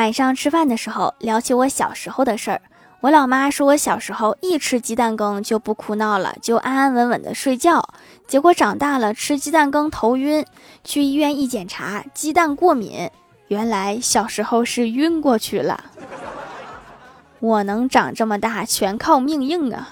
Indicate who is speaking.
Speaker 1: 晚上吃饭的时候聊起我小时候的事儿。我老妈说我小时候一吃鸡蛋羹就不哭闹了就安安稳稳的睡觉。结果长大了吃鸡蛋羹头晕去医院一检查鸡蛋过敏原来小时候是晕过去了。我能长这么大全靠命硬啊。